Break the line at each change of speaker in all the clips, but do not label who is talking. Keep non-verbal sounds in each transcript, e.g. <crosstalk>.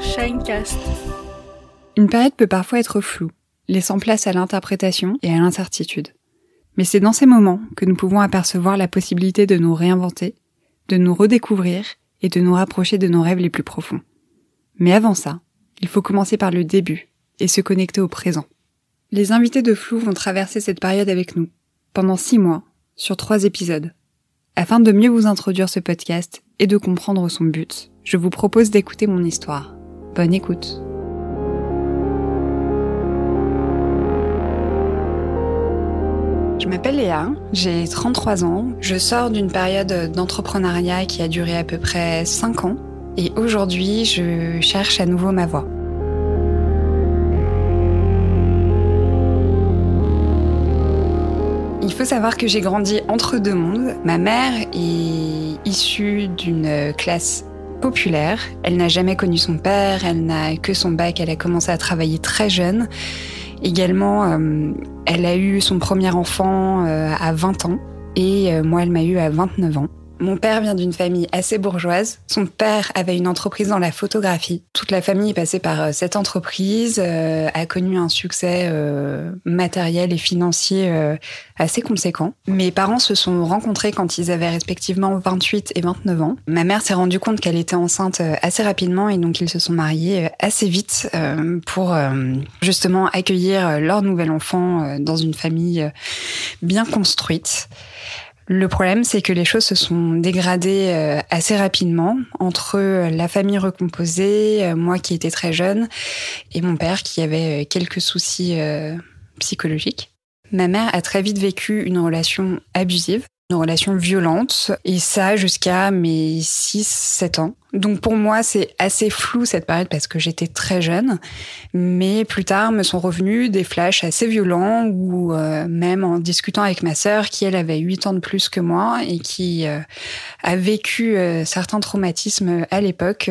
Shinecast.
Une période peut parfois être floue, laissant place à l'interprétation et à l'incertitude. Mais c'est dans ces moments que nous pouvons apercevoir la possibilité de nous réinventer, de nous redécouvrir et de nous rapprocher de nos rêves les plus profonds. Mais avant ça, il faut commencer par le début et se connecter au présent. Les invités de Flou vont traverser cette période avec nous, pendant six mois, sur trois épisodes. Afin de mieux vous introduire ce podcast et de comprendre son but, je vous propose d'écouter mon histoire. Bonne écoute. Je m'appelle Léa, j'ai 33 ans, je sors d'une période d'entrepreneuriat qui a duré à peu près 5 ans et aujourd'hui je cherche à nouveau ma voie. Il faut savoir que j'ai grandi entre deux mondes. Ma mère est issue d'une classe Elle n'a jamais connu son père, elle n'a que son bac, elle a commencé à travailler très jeune. Également, euh, elle a eu son premier enfant euh, à 20 ans et euh, moi, elle m'a eu à 29 ans. Mon père vient d'une famille assez bourgeoise. Son père avait une entreprise dans la photographie. Toute la famille est passée par euh, cette entreprise, euh, a connu un succès euh, matériel et financier assez conséquent. Mes parents se sont rencontrés quand ils avaient respectivement 28 et 29 ans. Ma mère s'est rendue compte qu'elle était enceinte assez rapidement et donc ils se sont mariés assez vite pour justement accueillir leur nouvel enfant dans une famille bien construite. Le problème, c'est que les choses se sont dégradées euh, assez rapidement entre la famille recomposée, euh, moi qui étais très jeune, et mon père qui avait euh, quelques soucis psychologiques. Ma mère a très vite vécu une relation abusive une relation violente, et ça jusqu'à mes 6-7 ans. Donc pour moi, c'est assez flou cette période parce que j'étais très jeune, mais plus tard me sont revenus des flashs assez violents ou euh, même en discutant avec ma sœur qui elle avait 8 ans de plus que moi et qui euh, a vécu euh, certains traumatismes à l'époque,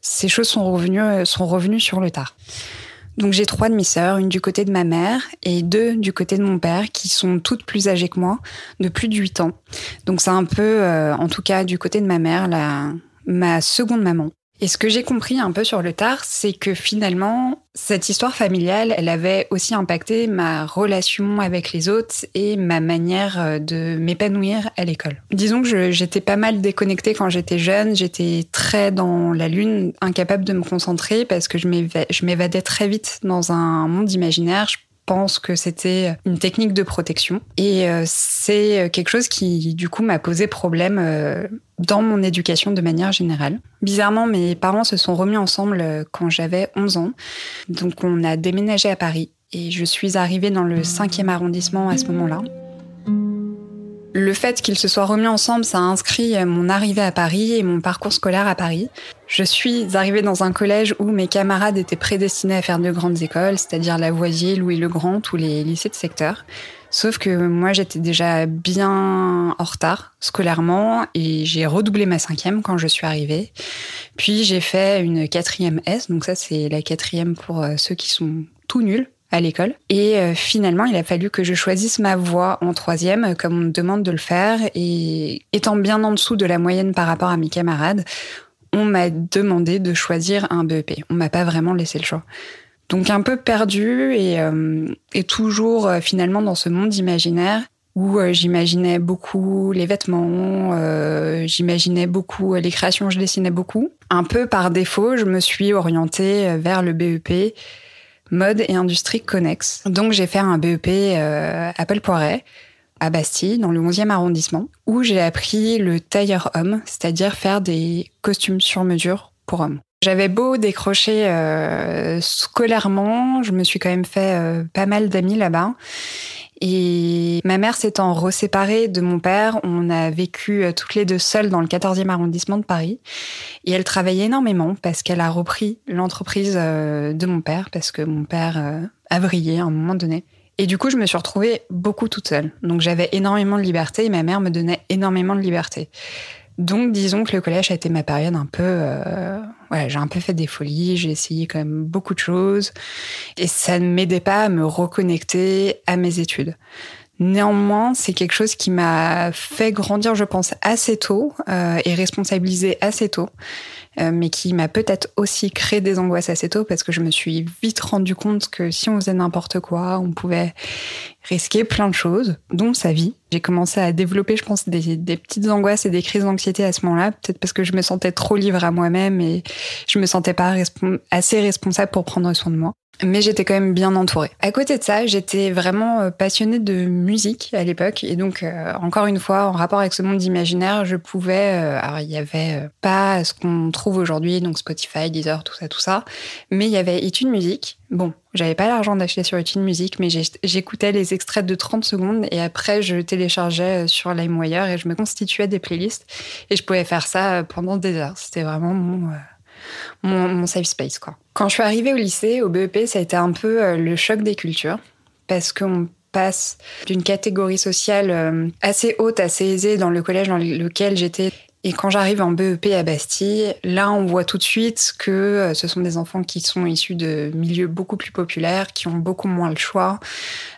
ces choses sont revenues sont revenues sur le tard. Donc j'ai trois demi-sœurs, une du côté de ma mère et deux du côté de mon père, qui sont toutes plus âgées que moi, de plus de 8 ans. Donc c'est un peu, euh, en tout cas du côté de ma mère, la, ma seconde maman. Et ce que j'ai compris un peu sur le tard, c'est que finalement, cette histoire familiale, elle avait aussi impacté ma relation avec les autres et ma manière euh, de m'épanouir à l'école. Disons que j'étais pas mal déconnectée quand j'étais jeune, j'étais très dans la lune, incapable de me concentrer parce que je m'évadais très vite dans un monde imaginaire pense que c'était une technique de protection. Et euh, c'est quelque chose qui, du coup, m'a posé problème euh, dans mon éducation de manière générale. Bizarrement, mes parents se sont remis ensemble euh, quand j'avais 11 ans. Donc, on a déménagé à Paris. Et je suis arrivée dans le 5e arrondissement à ce moment-là. Le fait qu'ils se soient remis ensemble, ça a inscrit mon arrivée à Paris et mon parcours scolaire à Paris. Je suis arrivée dans un collège où mes camarades étaient prédestinés à faire de grandes écoles, c'est-à-dire Lavoisier, Louis-le-Grand, tous les lycées de secteur. Sauf que moi, j'étais déjà bien en retard scolairement et j'ai redoublé ma cinquième quand je suis arrivée. Puis j'ai fait une quatrième S, donc ça c'est la quatrième pour euh, ceux qui sont tout nuls à l'école. Et euh, finalement, il a fallu que je choisisse ma voie en troisième, comme on me demande de le faire. Et étant bien en dessous de la moyenne par rapport à mes camarades, on m'a demandé de choisir un BEP. On m'a pas vraiment laissé le choix. Donc un peu perdu et, euh, toujours euh, finalement dans ce monde imaginaire où j'imaginais beaucoup les vêtements, j'imaginais beaucoup les créations, je dessinais beaucoup. Un peu par défaut, je me suis orientée vers le BEP mode et industrie connexe. Donc j'ai fait un BEP euh, Apple Poiret à Bastille, dans le 11e arrondissement, où j'ai appris le tailleur homme, c'est-à-dire faire des costumes sur mesure pour hommes. J'avais beau décrocher euh, scolairement, je me suis quand même fait euh, pas mal d'amis là-bas. Et ma mère s'étant reséparée de mon père, on a vécu euh, toutes les deux seules dans le 14e arrondissement de Paris. Et elle travaillait énormément parce qu'elle a repris l'entreprise euh, de mon père, parce que mon père euh, a vrillé à un moment donné. Et du coup, je me suis retrouvée beaucoup toute seule. Donc j'avais énormément de liberté et ma mère me donnait énormément de liberté. Donc, disons que le collège a été ma période un peu. Euh, j'ai un peu fait des folies, j'ai essayé quand même beaucoup de choses. Et ça ne m'aidait pas à me reconnecter à mes études. Néanmoins, c'est quelque chose qui m'a fait grandir, je pense, assez tôt euh, et responsabiliser assez tôt. Euh, mais qui m'a peut-être aussi créé des angoisses assez tôt parce que je me suis vite rendu compte que si on faisait n'importe quoi, on pouvait risquer plein de choses, dont sa vie. J'ai commencé à développer, je pense, des, petites angoisses et des crises d'anxiété à ce moment-là, peut-être parce que je me sentais trop libre à moi-même et je me sentais pas assez responsable pour prendre soin de moi mais j'étais quand même bien entourée. À côté de ça, j'étais vraiment euh, passionnée de musique à l'époque et donc euh, encore une fois en rapport avec ce monde imaginaire, je pouvais euh, alors il y avait pas ce qu'on trouve aujourd'hui donc Spotify, Deezer, tout ça tout ça, mais il y avait Études Musique. Bon, j'avais pas l'argent d'acheter sur Études Musique, mais j'écoutais les extraits de 30 secondes et après je téléchargeais sur LimeWire et je me constituais des playlists et je pouvais faire ça pendant des heures. C'était vraiment mon mon, safe space. Quoi. Quand je suis arrivée au lycée, au BEP, ça a été un peu euh, le choc des cultures parce qu'on passe d'une catégorie sociale euh, assez haute, assez aisée dans le collège dans lequel j'étais. Et quand j'arrive en BEP à Bastille, là, on voit tout de suite que euh, ce sont des enfants qui sont issus de milieux beaucoup plus populaires, qui ont beaucoup moins le choix,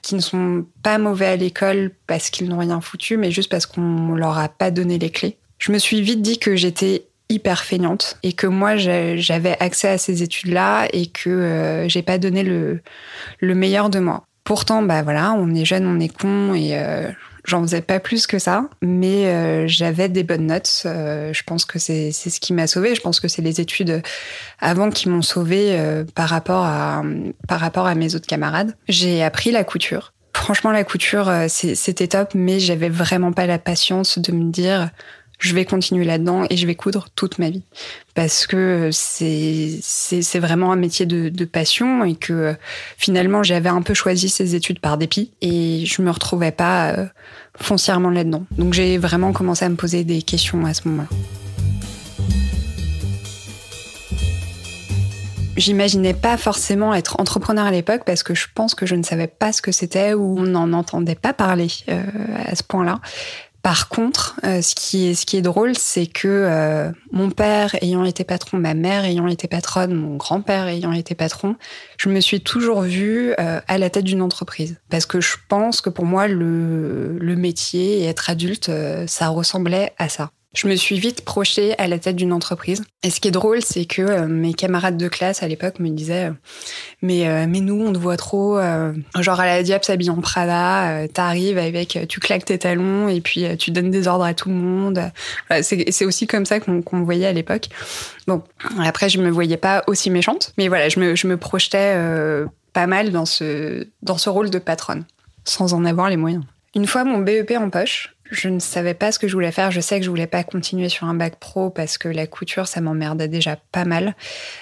qui ne sont pas mauvais à l'école parce qu'ils n'ont rien foutu, mais juste parce qu'on leur a pas donné les clés. Je me suis vite dit que j'étais hyper feignante et que moi j'avais accès à ces études-là et que euh, j'ai pas donné le, le meilleur de moi. Pourtant, bah voilà, on est jeune, on est con et euh, j'en faisais pas plus que ça, mais euh, j'avais des bonnes notes. je pense que c'est ce qui m'a sauvée. Je pense que c'est les études avant qui m'ont sauvée par rapport à par rapport à mes autres camarades. J'ai appris la couture. Franchement, la couture, c'était top, mais j'avais vraiment pas la patience de me dire je vais continuer là-dedans et je vais coudre toute ma vie parce que c'est vraiment un métier de, passion et que finalement j'avais un peu choisi ces études par dépit et je me retrouvais pas euh, foncièrement là-dedans. Donc j'ai vraiment commencé à me poser des questions à ce moment-là. J'imaginais pas forcément être entrepreneur à l'époque parce que je pense que je ne savais pas ce que c'était ou on n'en entendait pas parler euh, à ce point-là. Par contre, euh, ce, qui est, drôle, c'est que euh, mon père ayant été patron, ma mère ayant été patronne, mon grand-père ayant été patron, je me suis toujours vue euh, à la tête d'une entreprise. Parce que je pense que pour moi, le, le métier et être adulte, ça ressemblait à ça je me suis vite projetée à la tête d'une entreprise. Et ce qui est drôle, c'est que euh, mes camarades de classe à l'époque me disaient euh, mais euh, mais nous on te voit trop genre à la Diable s'habille en Prada, t'arrives avec tu claques tes talons et puis tu donnes des ordres à tout le monde. c'est aussi comme ça qu'on me voyait à l'époque. Bon, après je me voyais pas aussi méchante, mais voilà, je me je me projetais pas mal dans ce dans ce rôle de patronne sans en avoir les moyens. Une fois mon BEP en poche, je ne savais pas ce que je voulais faire. Je sais que je voulais pas continuer sur un bac pro parce que la couture, ça m'emmerdait déjà pas mal.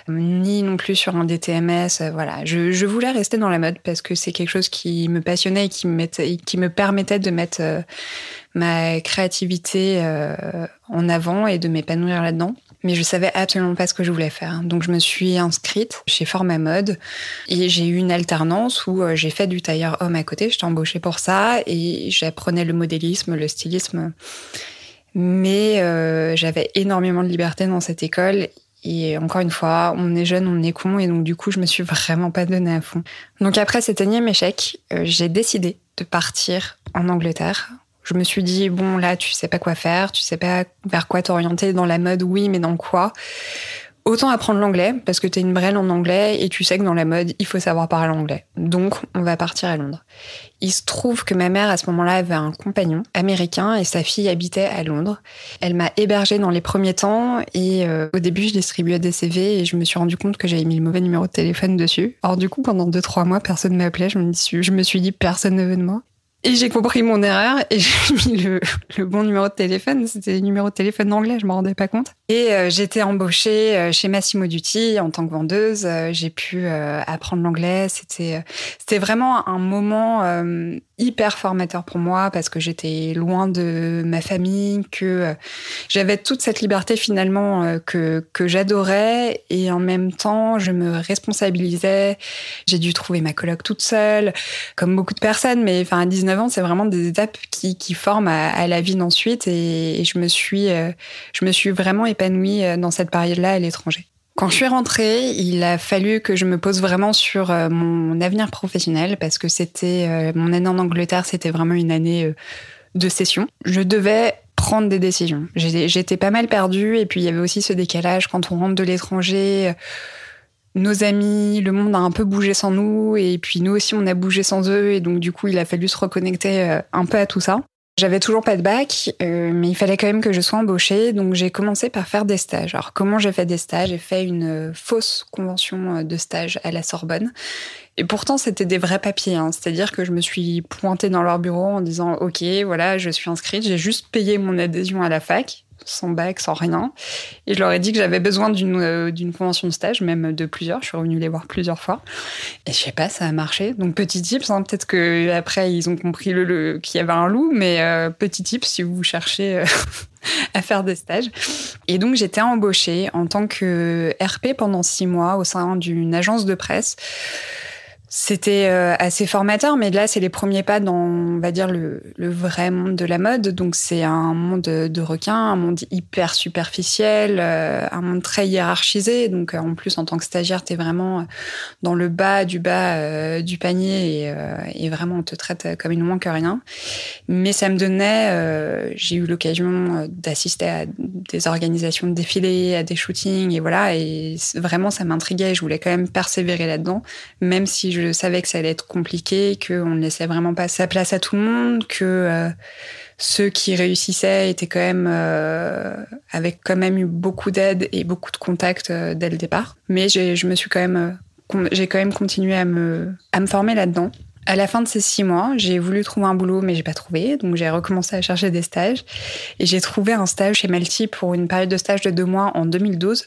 Ni non plus sur un DTMS. Euh, voilà. Je, voulais rester dans la mode parce que c'est quelque chose qui me passionnait et qui me, qui me permettait de mettre euh, ma créativité euh, en avant et de m'épanouir là-dedans mais je savais absolument pas ce que je voulais faire. Donc je me suis inscrite chez Forma Mode et j'ai eu une alternance où euh, j'ai fait du tailleur homme à côté. J'étais embauchée pour ça et j'apprenais le modélisme, le stylisme. Mais euh, j'avais énormément de liberté dans cette école et encore une fois, on est jeune, on est con, et donc du coup, je me suis vraiment pas donnée à fond. Donc après cet énième échec, euh, j'ai décidé de partir en Angleterre je me suis dit bon là tu sais pas quoi faire, tu sais pas vers quoi t'orienter dans la mode, oui mais dans quoi Autant apprendre l'anglais parce que t'es une brêle en anglais et tu sais que dans la mode il faut savoir parler anglais. Donc on va partir à Londres. Il se trouve que ma mère à ce moment-là avait un compagnon américain et sa fille habitait à Londres. Elle m'a hébergée dans les premiers temps et euh, au début je distribuais des CV et je me suis rendu compte que j'avais mis le mauvais numéro de téléphone dessus. Or du coup pendant deux trois mois personne ne m'appelait. Je me, je me suis dit personne ne veut de moi. Et j'ai compris mon erreur et <laughs> j'ai mis le, bon numéro de téléphone. C'était le numéro de téléphone anglais, je m'en rendais pas compte. Et euh, j'étais embauchée euh, chez Massimo Dutti en tant que vendeuse. Euh, j'ai pu apprendre l'anglais. C'était c'était vraiment un moment hyper formateur pour moi parce que j'étais loin de ma famille, que j'avais toute cette liberté finalement que que j'adorais et en même temps je me responsabilisais. J'ai dû trouver ma coloc toute seule, comme beaucoup de personnes, mais enfin à 19 c'est vraiment des étapes qui, qui forment à, la vie d'ensuite. Et, je me suis, euh, je me suis vraiment épanouie euh, dans cette période-là à l'étranger. Quand je suis rentrée, il a fallu que je me pose vraiment sur euh, mon avenir professionnel parce que c'était mon année en Angleterre, c'était vraiment une année de session. Je devais prendre des décisions. J'étais pas mal perdue et puis il y avait aussi ce décalage quand on rentre de l'étranger. Nos amis, le monde a un peu bougé sans nous et puis nous aussi on a bougé sans eux et donc du coup il a fallu se reconnecter un peu à tout ça. J'avais toujours pas de bac, euh, mais il fallait quand même que je sois embauchée, donc j'ai commencé par faire des stages. Alors comment j'ai fait des stages? J'ai fait une euh, fausse convention euh, de stage à la Sorbonne. Et pourtant, c'était des vrais papiers. Hein. C'est-à-dire que je me suis pointée dans leur bureau en disant Ok, voilà, je suis inscrite, j'ai juste payé mon adhésion à la fac sans bac, sans rien. Et je leur ai dit que j'avais besoin d'une euh, d'une convention de stage, même de plusieurs. Je suis revenue les voir plusieurs fois. Et je sais pas, ça a marché. Donc petit tips, hein, peut-être que après ils ont compris le, qu'il y avait un loup, mais euh, petit tips si vous cherchez euh, <laughs> à faire des stages. Et donc j'étais embauchée en tant que RP pendant six mois au sein d'une agence de presse. C'était euh, assez formateur, mais là, c'est les premiers pas dans, on va dire, le, vrai monde de la mode. Donc, c'est un monde de requins, un monde hyper superficiel, euh, un monde très hiérarchisé. Donc, euh, en plus, en tant que stagiaire, t'es vraiment dans le bas du bas du panier et, vraiment, on te traite comme une moins que rien. Mais ça me donnait, j'ai eu l'occasion d'assister à des organisations de défilés, à des shootings, et voilà. Et vraiment, ça m'intriguait. Je voulais quand même persévérer là-dedans, même si je je savais que ça allait être compliqué, qu'on ne laissait vraiment pas sa place à tout le monde, que euh, ceux qui réussissaient étaient quand même euh, quand même eu beaucoup d'aide et beaucoup de contacts euh, dès le départ. Mais je me suis quand même j'ai quand même continué à me à me former là-dedans. À la fin de ces six mois, j'ai voulu trouver un boulot, mais j'ai pas trouvé. Donc j'ai recommencé à chercher des stages et j'ai trouvé un stage chez Malti pour une période de stage de deux mois en 2012.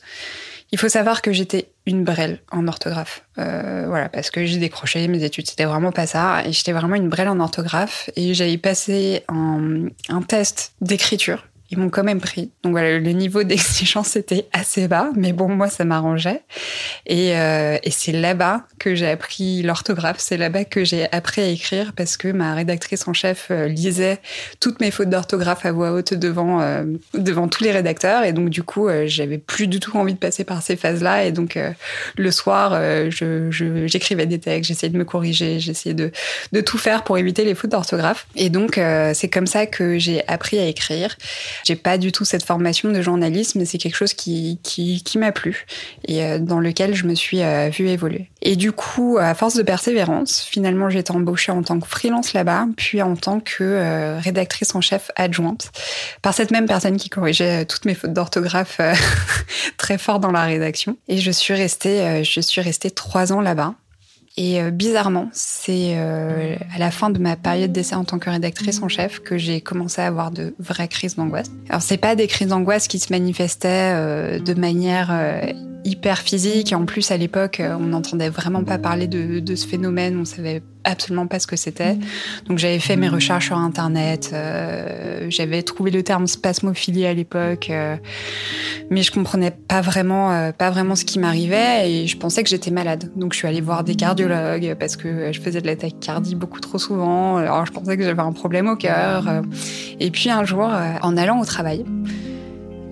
Il faut savoir que j'étais une brêle en orthographe. Euh, voilà, parce que j'ai décroché mes études, c'était vraiment pas ça. Et j'étais vraiment une brêle en orthographe. Et j'avais passé un, un test d'écriture m'ont quand même pris. Donc voilà, le niveau <laughs> d'exigence était assez bas, mais bon, moi, ça m'arrangeait. Et, euh, et c'est là-bas que j'ai appris l'orthographe, c'est là-bas que j'ai appris à écrire parce que ma rédactrice en chef euh, lisait toutes mes fautes d'orthographe à voix haute devant, euh, devant tous les rédacteurs. Et donc, du coup, euh, j'avais plus du tout envie de passer par ces phases-là. Et donc, le soir, je, j'écrivais des textes, j'essayais de me corriger, j'essayais de, de tout faire pour éviter les fautes d'orthographe. Et donc, c'est comme ça que j'ai appris à écrire. J'ai pas du tout cette formation de journalisme, mais c'est quelque chose qui, qui, qui m'a plu et euh, dans lequel je me suis euh, vue évoluer. Et du coup, à force de persévérance, finalement, j'ai été embauchée en tant que freelance là-bas, puis en tant que euh, rédactrice en chef adjointe par cette même personne qui corrigeait toutes mes fautes d'orthographe <laughs> très fort dans la rédaction. Et je suis restée, je suis restée trois ans là-bas. Et euh, bizarrement, c'est euh, à la fin de ma période d'essai en tant que rédactrice en chef que j'ai commencé à avoir de vraies crises d'angoisse. Alors c'est pas des crises d'angoisse qui se manifestaient euh, de manière hyper physique. Et en plus, à l'époque, on n'entendait vraiment pas parler de, de, ce phénomène. On savait absolument pas ce que c'était. Donc j'avais fait mes recherches sur Internet. Euh, j'avais trouvé le terme spasmophilie à l'époque, euh, mais je comprenais pas vraiment, euh, pas vraiment ce qui m'arrivait et je pensais que j'étais malade. Donc je suis allée voir des cardiologues parce que je faisais de la tachycardie beaucoup trop souvent. Alors je pensais que j'avais un problème au cœur. Et puis un jour, en allant au travail,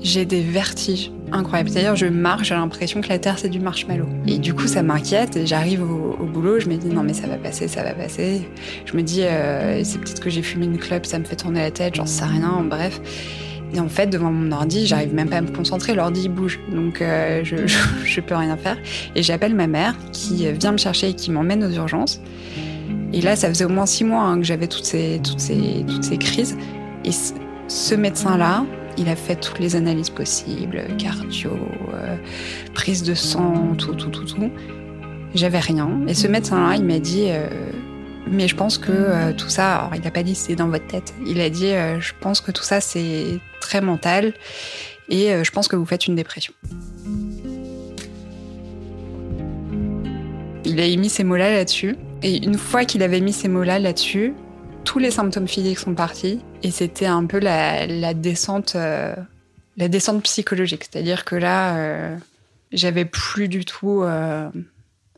j'ai des vertiges incroyables. D'ailleurs, je marche, j'ai l'impression que la Terre, c'est du marshmallow. Et du coup, ça m'inquiète. J'arrive au, boulot, je me dis, non, mais ça va passer, ça va passer. Je me dis, euh, c'est peut-être que j'ai fumé une clope, ça me fait tourner la tête, j'en sais rien, bref. Et en fait, devant mon ordi, j'arrive même pas à me concentrer, l'ordi bouge. Donc, euh, je, <laughs> je, peux rien faire. Et j'appelle ma mère qui vient me chercher et qui m'emmène aux urgences. Et là, ça faisait au moins six mois hein, que j'avais toutes ces, toutes, ces, toutes ces crises. Et ce médecin-là, il a fait toutes les analyses possibles, cardio, euh, prise de sang, tout, tout, tout, tout. J'avais rien. Et ce médecin-là, il m'a dit, euh, mais je pense que euh, tout ça, alors il n'a pas dit c'est dans votre tête, il a dit, je pense que tout ça c'est très mental et je pense que vous faites une dépression. Il a émis ces mots-là là-dessus. Et une fois qu'il avait mis ces mots-là là-dessus, tous les symptômes physiques sont partis et c'était un peu la, descente, euh, la descente psychologique. C'est-à-dire que là, euh, j'avais plus du tout. Euh,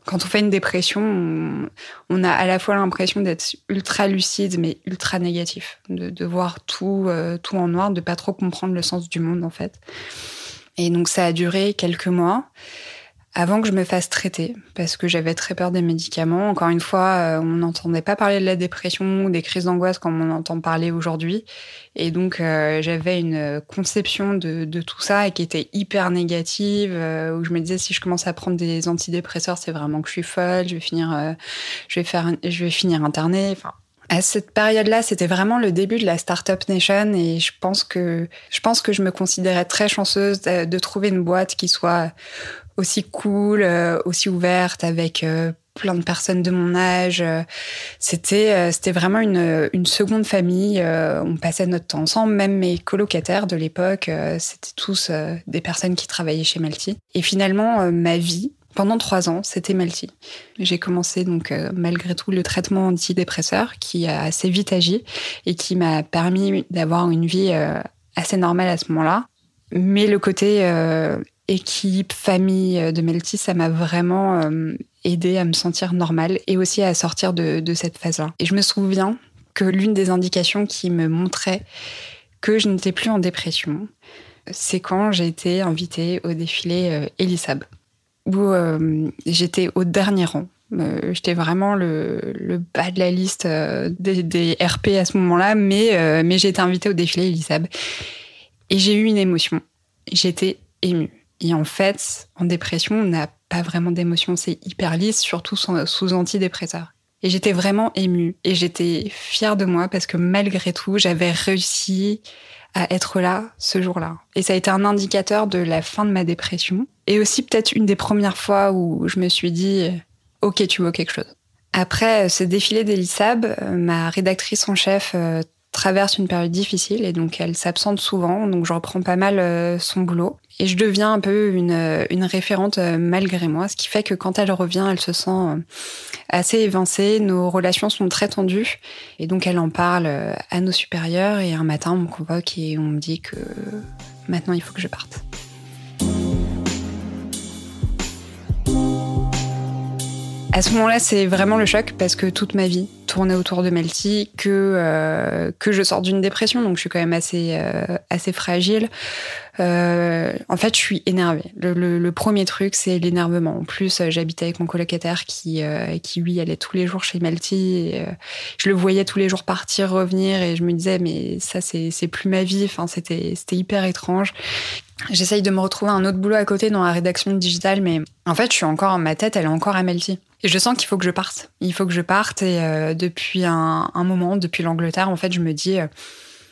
quand on fait une dépression, on, a à la fois l'impression d'être ultra lucide mais ultra négatif, de, de voir tout, tout en noir, de pas trop comprendre le sens du monde en fait. Et donc ça a duré quelques mois avant que je me fasse traiter, parce que j'avais très peur des médicaments. Encore une fois, euh, on n'entendait pas parler de la dépression ou des crises d'angoisse comme on entend parler aujourd'hui. Et donc, euh, j'avais une conception de, tout ça et qui était hyper négative, euh, où je me disais, si je commence à prendre des antidépresseurs, c'est vraiment que je suis folle, je vais finir, je vais faire, je vais finir internée. Enfin, à cette période-là, c'était vraiment le début de la Startup Nation et je pense que je pense que je me considérais très chanceuse de, de trouver une boîte qui soit aussi cool, euh, aussi ouverte avec euh, plein de personnes de mon âge. C'était euh, c'était vraiment une, une seconde famille. on passait notre temps ensemble. Même mes colocataires de l'époque, c'était tous des personnes qui travaillaient chez Melty. Et finalement, ma vie pendant trois ans, c'était Melty. J'ai commencé donc malgré tout le traitement antidépresseur qui a assez vite agi et qui m'a permis d'avoir une vie assez normale à ce moment-là. Mais le côté équipe, famille euh, de Melty, ça m'a vraiment euh, aidé à me sentir normale et aussi à sortir de, cette phase-là. Et je me souviens que l'une des indications qui me montrait que je n'étais plus en dépression, c'est quand j'ai été invitée au défilé euh, Elisab, où j'étais au dernier rang. J'étais vraiment le, bas de la liste des, RP à ce moment-là, mais, mais j'ai été invitée au défilé Elisab. Et j'ai eu une émotion. J'étais émue. Et en fait, en dépression, on n'a pas vraiment d'émotion, c'est hyper lisse, surtout sous antidépresseurs. Et j'étais vraiment émue et j'étais fière de moi parce que malgré tout, j'avais réussi à être là ce jour-là. Et ça a été un indicateur de la fin de ma dépression. Et aussi peut-être une des premières fois où je me suis dit, OK, tu veux quelque chose. Après ce défilé d'Elisab, ma rédactrice en chef euh, traverse une période difficile et donc elle s'absente souvent, donc je reprends pas mal euh, son boulot. Et je deviens un peu une, euh, une référente euh, malgré moi, ce qui fait que quand elle revient, elle se sent assez évincée, nos relations sont très tendues, et donc elle en parle à nos supérieurs, et un matin on me convoque et on me dit que maintenant il faut que je parte. À ce moment-là, c'est vraiment le choc parce que toute ma vie tournait autour de Melty, que euh, que je sors d'une dépression, donc je suis quand même assez euh, assez fragile. Euh, en fait, je suis énervée. Le, premier truc, c'est l'énervement. En plus, j'habitais avec mon colocataire qui qui lui allait tous les jours chez Melty. Et, je le voyais tous les jours partir, revenir, et je me disais mais ça c'est plus ma vie. Enfin, c'était hyper étrange. J'essaye de me retrouver un autre boulot à côté dans la rédaction digitale, mais en fait, je suis encore, ma tête, elle est encore à Melty. Et je sens qu'il faut que je parte. Il faut que je parte. Et euh, depuis un, moment, depuis l'Angleterre, en fait, je me dis, euh,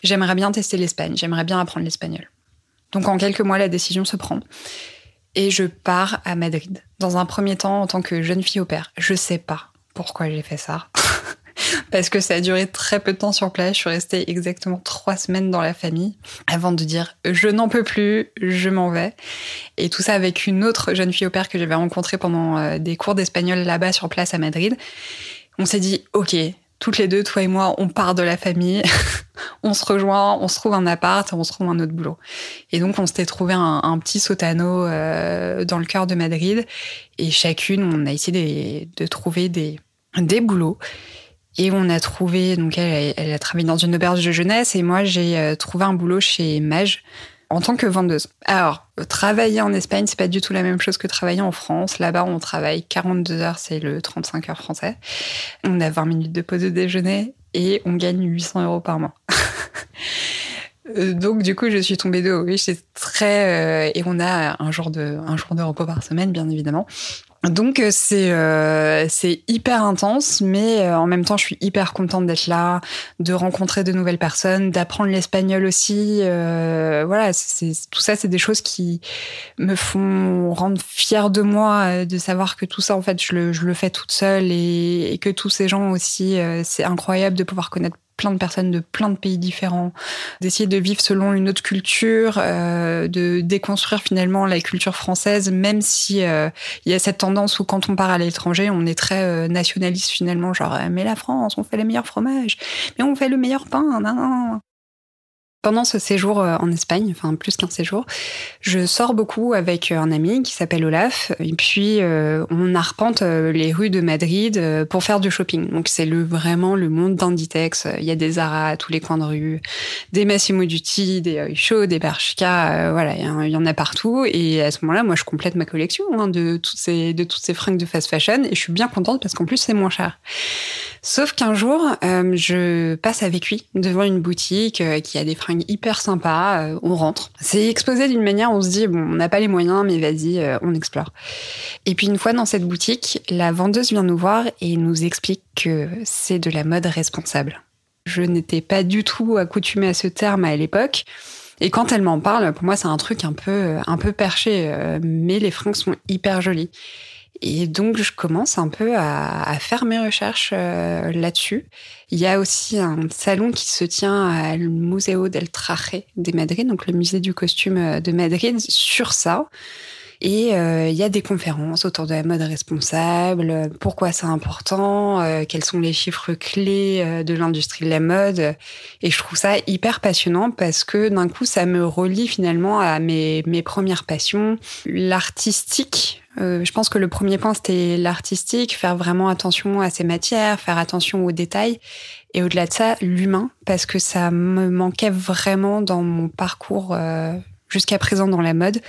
j'aimerais bien tester l'Espagne. J'aimerais bien apprendre l'espagnol. Donc, en quelques mois, la décision se prend. Et je pars à Madrid. Dans un premier temps, en tant que jeune fille au père. Je sais pas pourquoi j'ai fait ça. <laughs> <laughs> parce que ça a duré très peu de temps sur place. Je suis restée exactement trois semaines dans la famille avant de dire je n'en peux plus, je m'en vais. Et tout ça avec une autre jeune fille au père que j'avais rencontrée pendant euh, des cours d'espagnol là-bas sur place à Madrid. On s'est dit ok, toutes les deux, toi et moi, on part de la famille, <laughs> on se rejoint, on se trouve un appart, on se trouve un autre boulot. Et donc, on s'était trouvé un, petit sotano euh, dans le cœur de Madrid. Et chacune, on a essayé de, de trouver des, des boulots. Et on a trouvé, donc elle, elle a travaillé dans une auberge de jeunesse et moi j'ai euh, trouvé un boulot chez Mage en tant que vendeuse. Alors, travailler en Espagne, c'est pas du tout la même chose que travailler en France. Là-bas, on travaille 42 heures, c'est le 35 heures français. On a 20 minutes de pause de déjeuner et on gagne 800 euros par mois. <laughs> Euh, donc du coup, je suis tombée de haut. Oui, c'est très euh, et on a un jour de un jour de repos par semaine, bien évidemment. Donc euh, c'est euh, c'est hyper intense, mais euh, en même temps je suis hyper contente d'être là, de rencontrer de nouvelles personnes, d'apprendre l'espagnol aussi. voilà, c'est tout ça, c'est des choses qui me font rendre fière de moi, de savoir que tout ça en fait je le, je le fais toute seule et, et que tous ces gens aussi, c'est incroyable de pouvoir connaître plein de personnes de plein de pays différents, d'essayer de vivre selon une autre culture, euh, de déconstruire finalement la culture française, même si euh, il y a cette tendance où quand on part à l'étranger, on est très euh, nationaliste finalement, genre mais la France, on fait les meilleurs fromages, mais on fait le meilleur pain, non. Pendant ce séjour euh, en Espagne, enfin plus qu'un séjour, je sors beaucoup avec un ami qui s'appelle Olaf, et puis euh, on arpente euh, les rues de Madrid pour faire du shopping. Donc c'est le vraiment le monde d'Inditex. Il y a des Zara à tous les coins de rue, des Massimo Dutti, des Oysho, des Bershka, voilà, il y, en a partout. Et à ce moment-là, moi, je complète ma collection hein, de toutes ces de toutes ces fringues de fast fashion, et je suis bien contente parce qu'en plus c'est moins cher. Sauf qu'un jour, je passe avec lui devant une boutique qui a des fringues hyper sympa, euh, on rentre. C'est exposé d'une manière où on se dit, bon, on n'a pas les moyens, mais vas-y, euh, on explore. Et puis une fois dans cette boutique, la vendeuse vient nous voir et nous explique que c'est de la mode responsable. Je n'étais pas du tout accoutumée à ce terme à l'époque. Et quand elle m'en parle, pour moi, c'est un truc un peu, un peu perché, euh, mais les fringues sont hyper jolies. Et donc, je commence un peu à, faire mes recherches euh, là-dessus. Il y a aussi un salon qui se tient à le Museo del Traje de Madrid, donc le musée du costume euh, de Madrid, sur ça. Et euh, il y a des conférences autour de la mode responsable, pourquoi c'est important, quels sont les chiffres clés de l'industrie de la mode. Et je trouve ça hyper passionnant parce que d'un coup, ça me relie finalement à mes, mes premières passions, l'artistique euh, je pense que le premier point, c'était l'artistique, faire vraiment attention à ces matières, faire attention aux détails. Et au-delà de ça, l'humain, parce que ça me manquait vraiment dans mon parcours euh, jusqu'à présent dans la mode,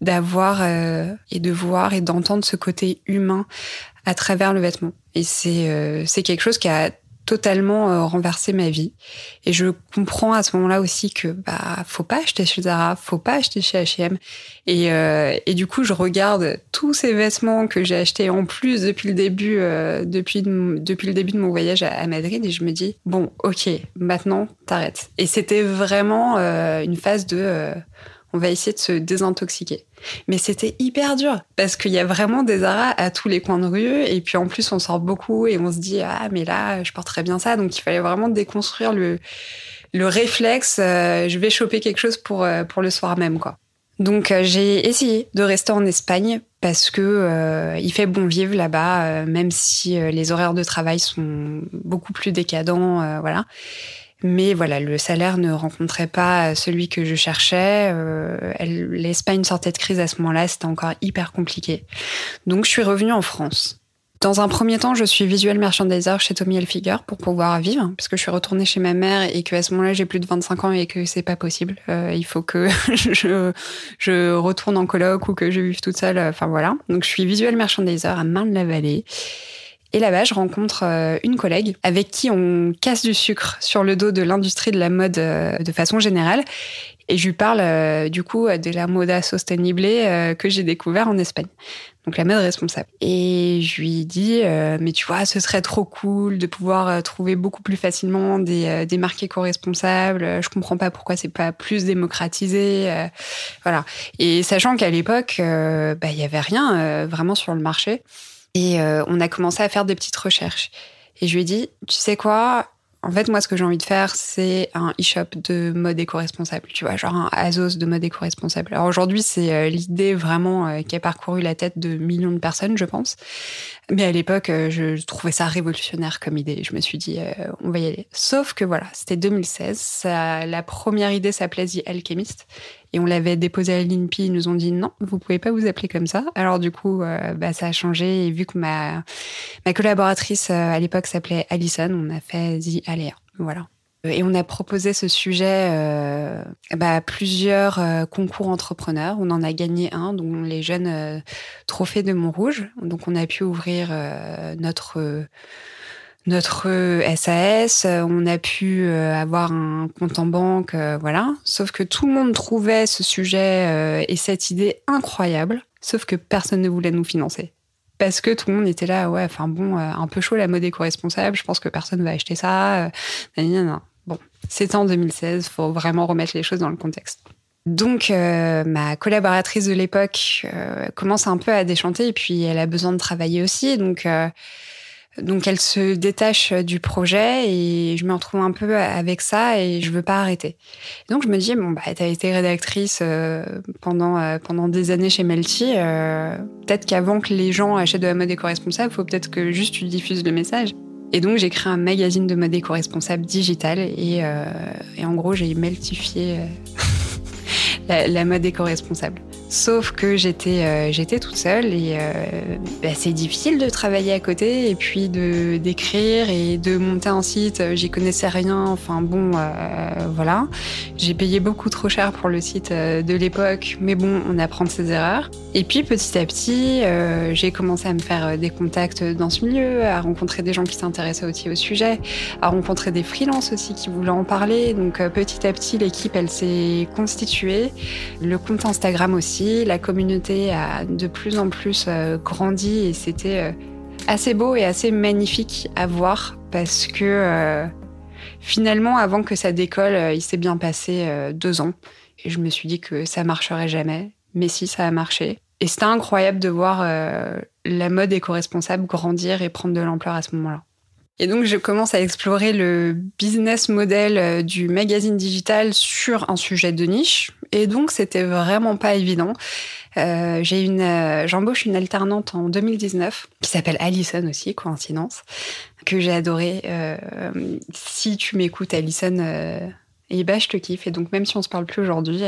d'avoir euh, et de voir et d'entendre ce côté humain à travers le vêtement. Et c'est c'est quelque chose qui a totalement euh, renversé ma vie. Et je comprends à ce moment-là aussi que bah faut pas acheter chez Zara, faut pas acheter chez H&M. Et, euh, et du coup, je regarde tous ces vêtements que j'ai achetés en plus depuis le début, euh, depuis depuis le début de mon voyage à, Madrid, et je me dis bon, ok, maintenant t'arrêtes. Et c'était vraiment une phase de on va essayer de se désintoxiquer. Mais c'était hyper dur parce qu'il y a vraiment des aras à tous les coins de rue et puis en plus on sort beaucoup et on se dit ah mais là je porterais bien ça donc il fallait vraiment déconstruire le le réflexe euh, je vais choper quelque chose pour euh, pour le soir même quoi. Donc euh, j'ai essayé de rester en Espagne parce que il fait bon vivre là-bas même si les horaires de travail sont beaucoup plus décadents voilà. Mais voilà, le salaire ne rencontrait pas celui que je cherchais. Euh, L'Espagne sortait de crise à ce moment-là, c'était encore hyper compliqué. Donc je suis revenue en France. Dans un premier temps, je suis visual merchandiser chez Tommy Hilfiger pour pouvoir vivre, parce que je suis retournée chez ma mère et qu'à ce moment-là, j'ai plus de 25 ans et que c'est pas possible. Euh, il faut que <laughs> je, je retourne en coloc ou que je vive toute seule. Enfin voilà. Donc je suis visual merchandiser à Marne-la-Vallée. Et là-bas, je rencontre euh, une collègue avec qui on casse du sucre sur le dos de l'industrie de la mode euh, de façon générale. Et je lui parle euh, du coup de la moda sostenible que j'ai découvert en Espagne. Donc la mode responsable. Et je lui dis, mais tu vois, ce serait trop cool de pouvoir trouver beaucoup plus facilement des, marques éco-responsables. Je comprends pas pourquoi c'est pas plus démocratisé. voilà. Et sachant qu'à l'époque, bah, il y avait rien vraiment sur le marché. Et euh, on a commencé à faire des petites recherches. Et je lui ai dit, tu sais quoi? En fait, moi, ce que j'ai envie de faire, c'est un e-shop de mode éco-responsable. Tu vois, genre un Azos de mode éco-responsable. Alors aujourd'hui, c'est euh, l'idée vraiment euh, qui a parcouru la tête de millions de personnes, je pense. Mais à l'époque, je trouvais ça révolutionnaire comme idée. Je me suis dit, on va y aller. Sauf que voilà, c'était 2016. la première idée s'appelait The Alchemist. Et on l'avait déposé à l'INPI, ils nous ont dit non, vous pouvez pas vous appeler comme ça. Alors du coup, euh, bah, ça a changé et vu que ma, ma collaboratrice euh, à l'époque s'appelait Alison, on a fait The Aléa. Voilà. Et on a proposé ce sujet euh, bah, à plusieurs concours entrepreneurs. On en a gagné un, dont les jeunes trophées de Montrouge. Donc on a pu ouvrir notre notre SAS, euh, on a pu euh, avoir un compte en banque, euh, voilà. Sauf que tout le monde trouvait ce sujet et cette idée incroyable, sauf que personne ne voulait nous financer. Parce que tout le monde était là, ouais, enfin bon, un peu chaud la mode éco-responsable, je pense que personne ne va acheter ça. Bon, c'était en 2016, faut vraiment remettre les choses dans le contexte. Donc, ma collaboratrice de l'époque commence un peu à déchanter et puis elle a besoin de travailler aussi. Donc, donc elle se détache du projet et je me retrouve un peu avec ça et je veux pas arrêter. Donc je me dis bon bah t'as été rédactrice euh, pendant euh, pendant des années chez Melty, euh, peut-être qu'avant que les gens achètent de la mode éco-responsable, faut peut-être que juste tu diffuses le message. Et donc j'ai créé un magazine de mode éco-responsable digital et, et, en gros j'ai multifié <laughs> la, la, mode éco-responsable. Sauf que j'étais euh, j'étais toute seule et euh, bah, c'est difficile de travailler à côté et puis d'écrire et de monter un site. J'y connaissais rien. Enfin bon, euh, voilà. J'ai payé beaucoup trop cher pour le site de l'époque, mais bon, on apprend de ses erreurs. Et puis petit à petit, j'ai commencé à me faire des contacts dans ce milieu, à rencontrer des gens qui s'intéressaient aussi au sujet, à rencontrer des freelances aussi qui voulaient en parler. Donc petit à petit, l'équipe elle s'est constituée. Le compte Instagram aussi la communauté a de plus en plus euh, grandi et c'était euh, assez beau et assez magnifique à voir parce que euh, finalement, avant que ça décolle, il s'est bien passé deux ans et je me suis dit que ça marcherait jamais. Mais si, ça a marché. Et c'était incroyable de voir la mode éco-responsable grandir et prendre de l'ampleur à ce moment-là. Et donc, je commence à explorer le business model du magazine digital sur un sujet de niche. Et donc, c'était vraiment pas évident. Euh, j'ai une, euh, j'embauche une alternante en 2019 qui s'appelle Alison aussi, coïncidence, que j'ai adoré. Euh, si tu m'écoutes, Alison, euh, et bah, je te kiffe. Et donc, même si on se parle plus aujourd'hui,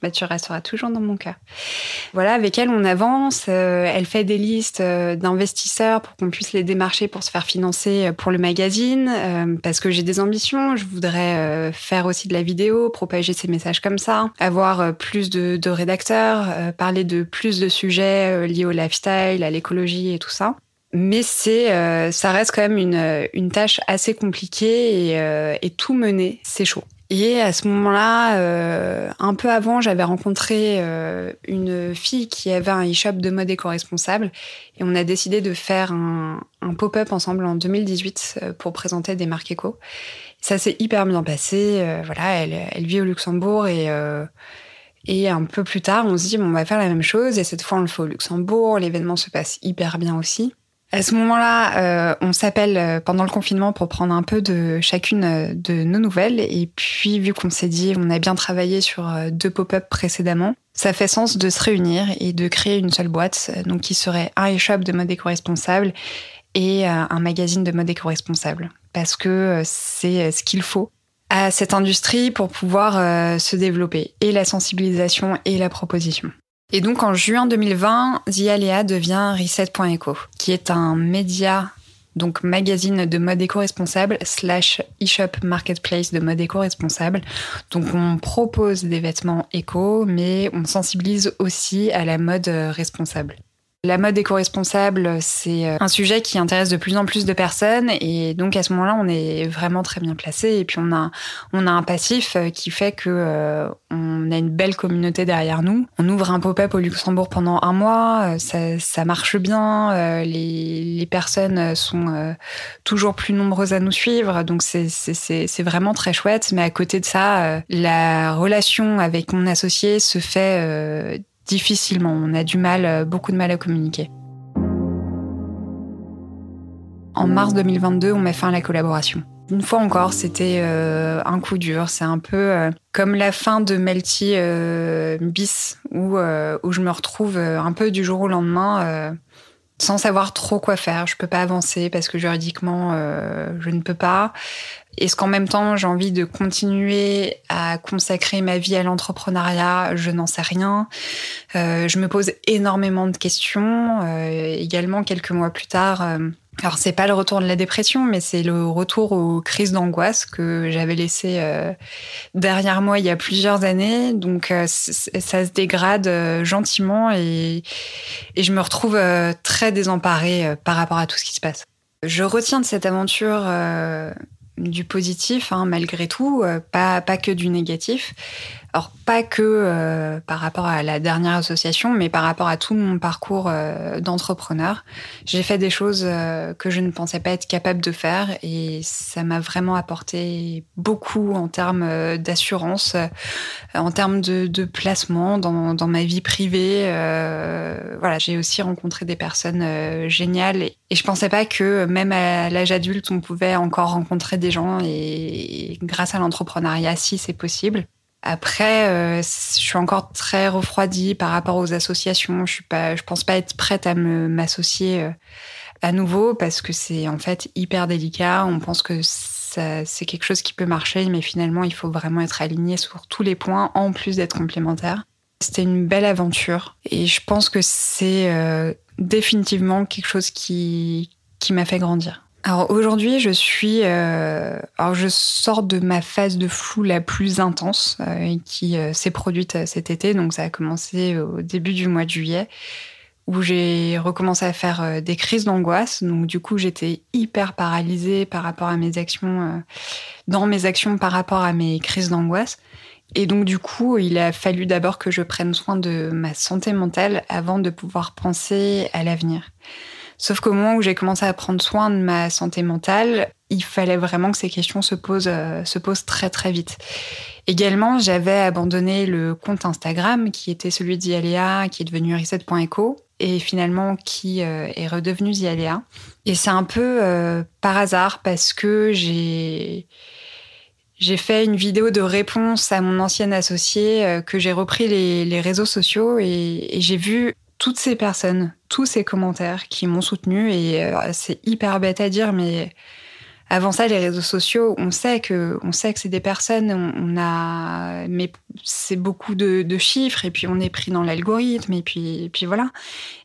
bah, tu resteras toujours dans mon cœur. Voilà, avec elle, on avance. Euh, elle fait des listes euh, d'investisseurs pour qu'on puisse les démarcher pour se faire financer euh, pour le magazine. parce que j'ai des ambitions. Je voudrais faire aussi de la vidéo, propager ces messages comme ça, avoir plus de, rédacteurs, parler de plus de sujets liés au lifestyle, à l'écologie et tout ça. Mais c'est, ça reste quand même une, tâche assez compliquée et tout mener, c'est chaud. Et à ce moment-là, euh, un peu avant, j'avais rencontré euh, une fille qui avait un e-shop de mode éco-responsable et on a décidé de faire un, pop-up ensemble en 2018 euh, pour présenter des marques éco. Ça s'est hyper bien passé. Euh, voilà, elle, elle, vit au Luxembourg et euh, et un peu plus tard, on se dit bon, on va faire la même chose et cette fois on le fait au Luxembourg. L'événement se passe hyper bien aussi. À ce moment-là, euh, on s'appelle euh, pendant le confinement pour prendre un peu de chacune euh, de nos nouvelles. Et puis, vu qu'on s'est dit, on a bien travaillé sur deux pop-up précédemment, ça fait sens de se réunir et de créer une seule boîte, donc qui serait un e-shop de mode éco-responsable et un magazine de mode éco-responsable. Parce que c'est ce qu'il faut à cette industrie pour pouvoir se développer, et la sensibilisation et la proposition. Et donc en juin 2020, The devient Reset.eco, qui est un média, donc magazine de mode éco-responsable slash e-shop marketplace de mode éco-responsable. Donc on propose des vêtements éco, mais on sensibilise aussi à la mode responsable. La mode éco-responsable, c'est euh, un sujet qui intéresse de plus en plus de personnes et donc à ce moment-là, on est vraiment très bien placé et puis on a on a un passif euh, qui fait que euh, on a une belle communauté derrière nous. On ouvre un pop-up au Luxembourg pendant un mois, ça, ça marche bien, les, les personnes sont toujours plus nombreuses à nous suivre, donc c'est c'est vraiment très chouette. Mais à côté de ça, la relation avec mon associé se fait difficilement. On a du mal, euh, beaucoup de mal à communiquer. En mars 2022, on met fin à la collaboration. Une fois encore, c'était euh, un coup dur. C'est un peu euh, comme la fin de Melty bis, où, où je me retrouve un peu du jour au lendemain sans savoir trop quoi faire. Je peux pas avancer parce que juridiquement, je ne peux pas. Est-ce qu'en même temps, j'ai envie de continuer à consacrer ma vie à l'entrepreneuriat? Je n'en sais rien. Euh, je me pose énormément de questions. Euh, également, quelques mois plus tard, euh, alors c'est pas le retour de la dépression, mais c'est le retour aux crises d'angoisse que j'avais laissé euh, derrière moi il y a plusieurs années. Donc ça se dégrade gentiment et, et, je me retrouve très désemparée par rapport à tout ce qui se passe. Je retiens de cette aventure du positif, hein, malgré tout, euh, pas, pas que du négatif. Alors pas que euh, par rapport à la dernière association, mais par rapport à tout mon parcours euh, d'entrepreneur. J'ai fait des choses que je ne pensais pas être capable de faire et ça m'a vraiment apporté beaucoup en termes d'assurance, en termes de, de placement dans, dans, ma vie privée. voilà, j'ai aussi rencontré des personnes géniales et, et je pensais pas que même à l'âge adulte, on pouvait encore rencontrer des gens et, grâce à l'entrepreneuriat, si c'est possible. Après, euh, je suis encore très refroidie par rapport aux associations. Je suis pense pas être prête à m'associer euh, à nouveau parce que c'est en fait hyper délicat. On pense que c'est quelque chose qui peut marcher, mais finalement, il faut vraiment être aligné sur tous les points, en plus d'être complémentaire. C'était une belle aventure et je pense que c'est euh, définitivement quelque chose qui m'a fait grandir. Alors aujourd'hui, je suis, euh, alors je sors de ma phase de flou la plus intense euh, qui s'est produite cet été. Donc ça a commencé au début du mois de juillet où j'ai recommencé à faire euh, des crises d'angoisse. Donc du coup, j'étais hyper paralysée par rapport à mes actions, euh, dans mes actions par rapport à mes crises d'angoisse. Et donc du coup, il a fallu d'abord que je prenne soin de ma santé mentale avant de pouvoir penser à l'avenir. Sauf qu'au moment où j'ai commencé à prendre soin de ma santé mentale, il fallait vraiment que ces questions se posent, euh, se posent très très vite. Également, j'avais abandonné le compte Instagram qui était celui d'Ialéa, qui est devenu reset.eco et finalement qui euh, est redevenu Zialéa. Et c'est un peu euh, par hasard parce que j'ai j'ai fait une vidéo de réponse à mon ancienne associée que j'ai repris les, réseaux sociaux et j'ai vu toutes ces personnes, tous ces commentaires qui m'ont soutenu et c'est hyper bête à dire mais avant ça, les réseaux sociaux, on sait que, on sait que c'est des personnes, on, a, mais c'est beaucoup de, chiffres et puis on est pris dans l'algorithme et puis, puis voilà.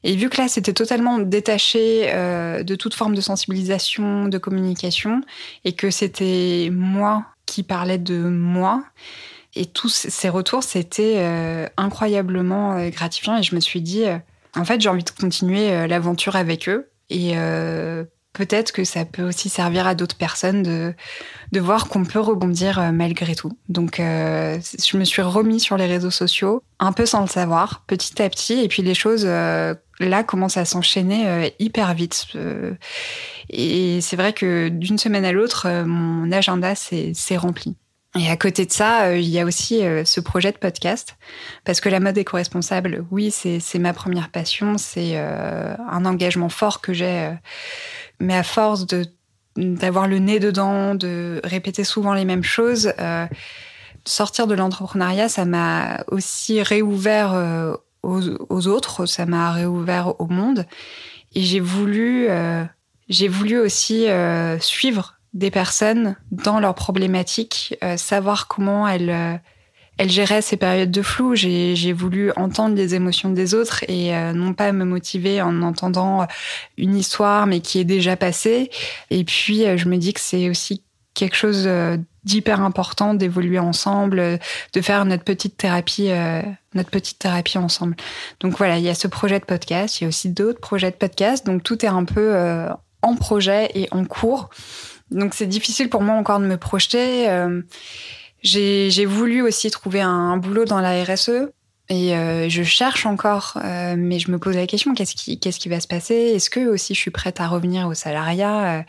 Et vu que là, c'était totalement détaché euh, de toute forme de sensibilisation, de communication et que c'était moi qui parlais de moi. Et tous ces retours, c'était euh, incroyablement euh, gratifiant et je me suis dit, euh, en fait, j'ai envie de continuer l'aventure avec eux et peut-être que ça peut aussi servir à d'autres personnes de, de voir qu'on peut rebondir euh, malgré tout. Donc, euh, je me suis remis sur les réseaux sociaux, un peu sans le savoir, petit à petit, et puis les choses euh, là commencent à s'enchaîner hyper vite. et c'est vrai que d'une semaine à l'autre, mon agenda s'est rempli. Et à côté de ça, il y a aussi ce projet de podcast, parce que la mode éco-responsable, oui, c'est ma première passion, c'est un engagement fort que j'ai mais à force de d'avoir le nez dedans, de répéter souvent les mêmes choses, euh, sortir de l'entrepreneuriat, ça m'a aussi réouvert euh, aux, autres, ça m'a réouvert au monde, et j'ai voulu, euh, j'ai voulu aussi suivre des personnes dans leurs problématiques, savoir comment elles elle gérait ces périodes de flou. J'ai voulu entendre les émotions des autres et euh, non pas me motiver en entendant une histoire mais qui est déjà passée. Et puis euh, je me dis que c'est aussi quelque chose euh, d'hyper important d'évoluer ensemble, de faire notre petite thérapie, notre petite thérapie ensemble. Donc voilà, il y a ce projet de podcast, il y a aussi d'autres projets de podcast. Donc tout est un peu en projet et en cours. Donc c'est difficile pour moi encore de me projeter. J'ai voulu aussi trouver un, boulot dans la RSE. Et euh, je cherche encore, euh, mais je me pose la question qu'est-ce qui, qui va se passer? Est-ce que aussi je suis prête à revenir au salariat? Euh,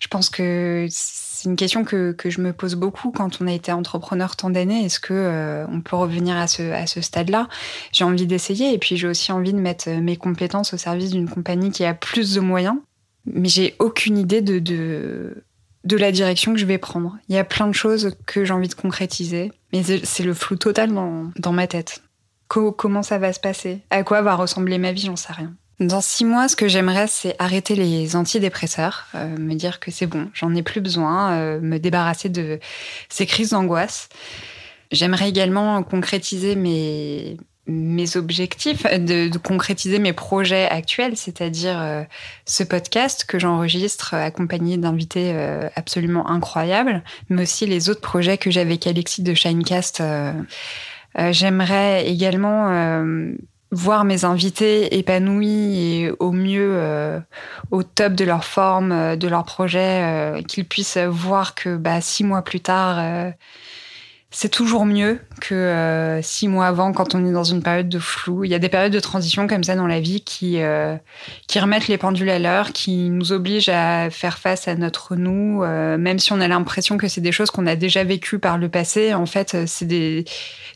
Je pense que c'est une question que, que, je me pose beaucoup quand on a été entrepreneur tant d'années. Est-ce que on peut revenir à ce, à ce stade-là? J'ai envie d'essayer, et puis j'ai aussi envie de mettre mes compétences au service d'une compagnie qui a plus de moyens. Mais j'ai aucune idée de, de de la direction que je vais prendre. Il y a plein de choses que j'ai envie de concrétiser, mais c'est le flou total dans, ma tête. comment ça va se passer? À quoi va ressembler ma vie? J'en sais rien. Dans six mois, ce que j'aimerais, c'est arrêter les antidépresseurs, euh, me dire que c'est bon, j'en ai plus besoin, euh, me débarrasser de ces crises d'angoisse. J'aimerais également concrétiser mes, mes objectifs, de, de, concrétiser mes projets actuels, c'est-à-dire euh, ce podcast que j'enregistre accompagné d'invités euh, absolument incroyables, mais aussi les autres projets que j'ai avec Alexis de Shinecast. Euh, j'aimerais également voir mes invités épanouis et au mieux au top de leur forme, de leur projet, qu'ils puissent voir que bah, six mois plus tard c'est toujours mieux que euh, six mois avant quand on est dans une période de flou. Il y a des périodes de transition comme ça dans la vie qui, euh, qui remettent les pendules à l'heure, qui nous obligent à faire face à notre nous, euh, même si on a l'impression que c'est des choses qu'on a déjà vécues par le passé. En fait, c'est des,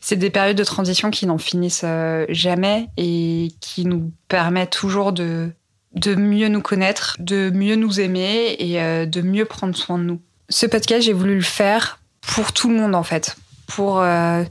c'est des périodes de transition qui n'en finissent jamais et qui nous permettent toujours de, de mieux nous connaître, de mieux nous aimer et de mieux prendre soin de nous. Ce podcast, j'ai voulu le faire pour tout le monde en fait, pour euh,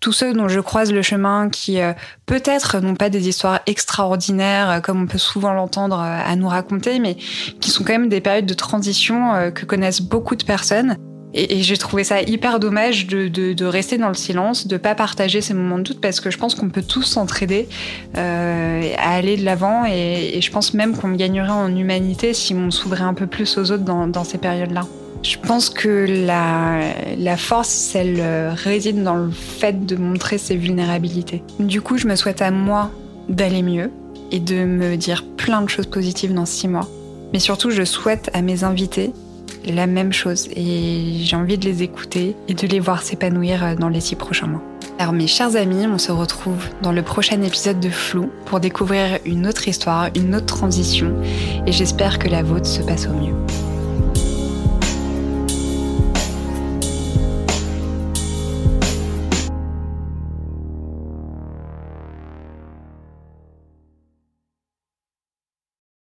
tous ceux dont je croise le chemin qui euh, peut-être n'ont pas des histoires extraordinaires euh, comme on peut souvent l'entendre à nous raconter, mais qui sont quand même des périodes de transition que connaissent beaucoup de personnes. Et, j'ai trouvé ça hyper dommage de, rester dans le silence, de pas partager ces moments de doute, parce que je pense qu'on peut tous s'entraider à aller de l'avant. Et, je pense même qu'on gagnerait en humanité si on s'ouvrait un peu plus aux autres dans ces périodes-là. Je pense que la, force, elle euh, réside dans le fait de montrer ses vulnérabilités. Du coup, je me souhaite à moi d'aller mieux et de me dire plein de choses positives dans six mois. Mais surtout, je souhaite à mes invités la même chose et j'ai envie de les écouter et de les voir s'épanouir euh, dans les six prochains mois. Alors mes chers amis, on se retrouve dans le prochain épisode de Flou pour découvrir une autre histoire, une autre transition et j'espère que la vôtre se passe au mieux.